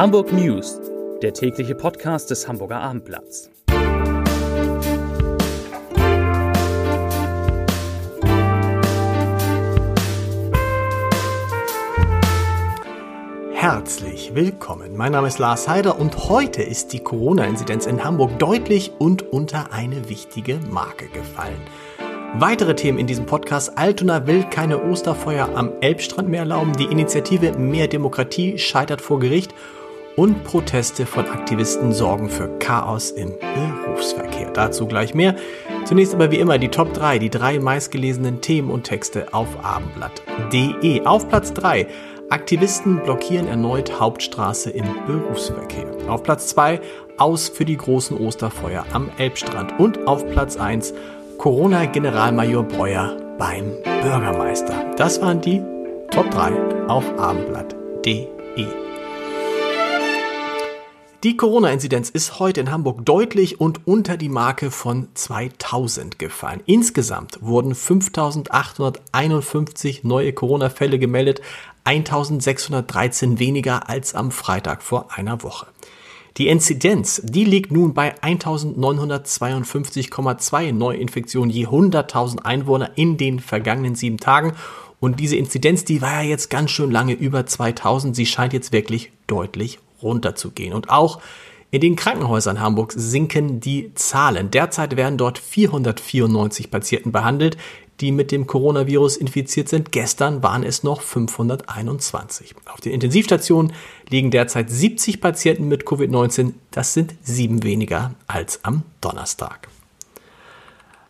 Hamburg News, der tägliche Podcast des Hamburger Abendblatts. Herzlich willkommen. Mein Name ist Lars Heider und heute ist die Corona-Inzidenz in Hamburg deutlich und unter eine wichtige Marke gefallen. Weitere Themen in diesem Podcast. Altona will keine Osterfeuer am Elbstrand mehr erlauben. Die Initiative Mehr Demokratie scheitert vor Gericht und Proteste von Aktivisten sorgen für Chaos im Berufsverkehr. Dazu gleich mehr. Zunächst aber wie immer die Top 3, die drei meistgelesenen Themen und Texte auf abendblatt.de. Auf Platz 3 Aktivisten blockieren erneut Hauptstraße im Berufsverkehr. Auf Platz 2 aus für die großen Osterfeuer am Elbstrand. Und auf Platz 1 Corona-Generalmajor Breuer beim Bürgermeister. Das waren die Top 3 auf abendblatt.de. Die Corona-Inzidenz ist heute in Hamburg deutlich und unter die Marke von 2000 gefallen. Insgesamt wurden 5851 neue Corona-Fälle gemeldet, 1613 weniger als am Freitag vor einer Woche. Die Inzidenz, die liegt nun bei 1952,2 Neuinfektionen je 100.000 Einwohner in den vergangenen sieben Tagen. Und diese Inzidenz, die war ja jetzt ganz schön lange über 2000. Sie scheint jetzt wirklich deutlich runterzugehen. Und auch in den Krankenhäusern Hamburgs sinken die Zahlen. Derzeit werden dort 494 Patienten behandelt, die mit dem Coronavirus infiziert sind. Gestern waren es noch 521. Auf den Intensivstationen liegen derzeit 70 Patienten mit Covid-19. Das sind sieben weniger als am Donnerstag.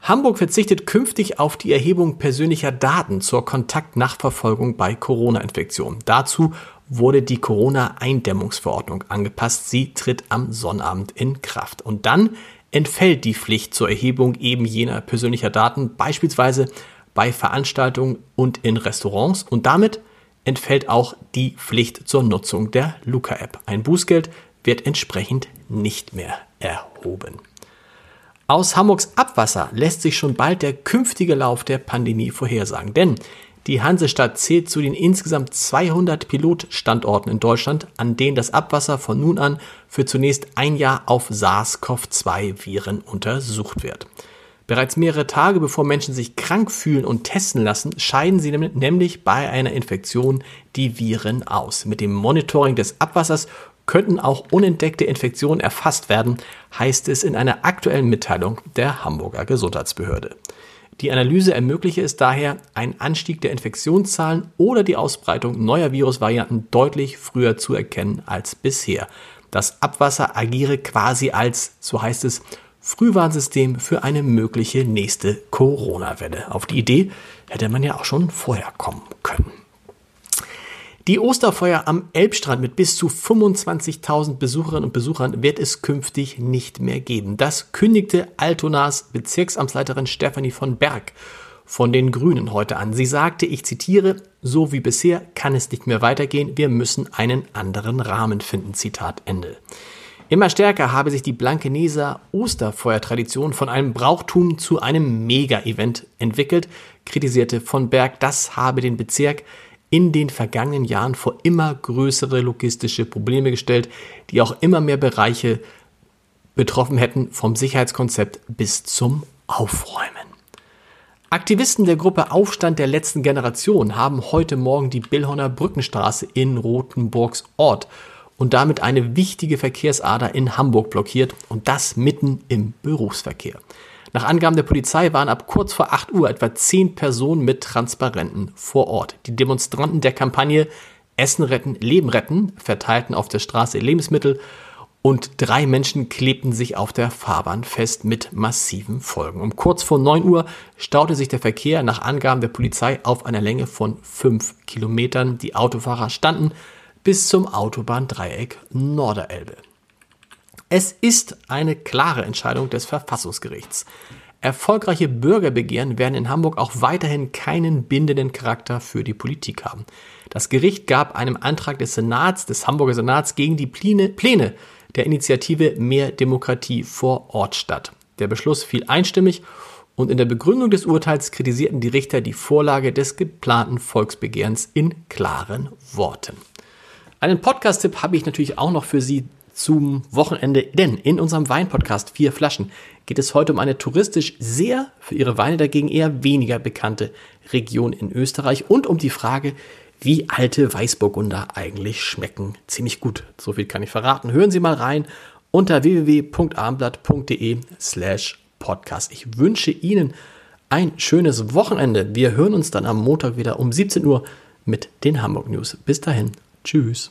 Hamburg verzichtet künftig auf die Erhebung persönlicher Daten zur Kontaktnachverfolgung bei Corona-Infektionen. Dazu wurde die Corona-Eindämmungsverordnung angepasst. Sie tritt am Sonnabend in Kraft. Und dann entfällt die Pflicht zur Erhebung eben jener persönlicher Daten, beispielsweise bei Veranstaltungen und in Restaurants. Und damit entfällt auch die Pflicht zur Nutzung der Luca-App. Ein Bußgeld wird entsprechend nicht mehr erhoben. Aus Hamburgs Abwasser lässt sich schon bald der künftige Lauf der Pandemie vorhersagen, denn die Hansestadt zählt zu den insgesamt 200 Pilotstandorten in Deutschland, an denen das Abwasser von nun an für zunächst ein Jahr auf SARS-CoV-2-Viren untersucht wird. Bereits mehrere Tage bevor Menschen sich krank fühlen und testen lassen, scheiden sie nämlich bei einer Infektion die Viren aus. Mit dem Monitoring des Abwassers könnten auch unentdeckte Infektionen erfasst werden, heißt es in einer aktuellen Mitteilung der Hamburger Gesundheitsbehörde. Die Analyse ermögliche es daher, einen Anstieg der Infektionszahlen oder die Ausbreitung neuer Virusvarianten deutlich früher zu erkennen als bisher. Das Abwasser agiere quasi als, so heißt es, Frühwarnsystem für eine mögliche nächste Corona-Welle. Auf die Idee hätte man ja auch schon vorher kommen können. Die Osterfeuer am Elbstrand mit bis zu 25.000 Besucherinnen und Besuchern wird es künftig nicht mehr geben. Das kündigte Altonas Bezirksamtsleiterin Stefanie von Berg von den Grünen heute an. Sie sagte, ich zitiere, so wie bisher kann es nicht mehr weitergehen, wir müssen einen anderen Rahmen finden. Zitat Ende. Immer stärker habe sich die Blankeneser Osterfeuertradition von einem Brauchtum zu einem Mega-Event entwickelt, kritisierte von Berg, das habe den Bezirk in den vergangenen Jahren vor immer größere logistische Probleme gestellt, die auch immer mehr Bereiche betroffen hätten, vom Sicherheitskonzept bis zum Aufräumen. Aktivisten der Gruppe Aufstand der letzten Generation haben heute Morgen die Billhorner Brückenstraße in Rothenburgs Ort und damit eine wichtige Verkehrsader in Hamburg blockiert und das mitten im Berufsverkehr. Nach Angaben der Polizei waren ab kurz vor 8 Uhr etwa 10 Personen mit Transparenten vor Ort. Die Demonstranten der Kampagne Essen retten, Leben retten verteilten auf der Straße Lebensmittel und drei Menschen klebten sich auf der Fahrbahn fest mit massiven Folgen. Um kurz vor 9 Uhr staute sich der Verkehr nach Angaben der Polizei auf einer Länge von 5 Kilometern. Die Autofahrer standen bis zum Autobahndreieck Norderelbe. Es ist eine klare Entscheidung des Verfassungsgerichts. Erfolgreiche Bürgerbegehren werden in Hamburg auch weiterhin keinen bindenden Charakter für die Politik haben. Das Gericht gab einem Antrag des Senats, des Hamburger Senats, gegen die Pläne, Pläne der Initiative Mehr Demokratie vor Ort statt. Der Beschluss fiel einstimmig und in der Begründung des Urteils kritisierten die Richter die Vorlage des geplanten Volksbegehrens in klaren Worten. Einen Podcast-Tipp habe ich natürlich auch noch für Sie zum Wochenende, denn in unserem Weinpodcast Vier Flaschen geht es heute um eine touristisch sehr, für ihre Weine dagegen eher weniger bekannte Region in Österreich und um die Frage, wie alte Weißburgunder eigentlich schmecken. Ziemlich gut, so viel kann ich verraten. Hören Sie mal rein unter www.armblatt.de slash podcast. Ich wünsche Ihnen ein schönes Wochenende. Wir hören uns dann am Montag wieder um 17 Uhr mit den Hamburg News. Bis dahin, tschüss.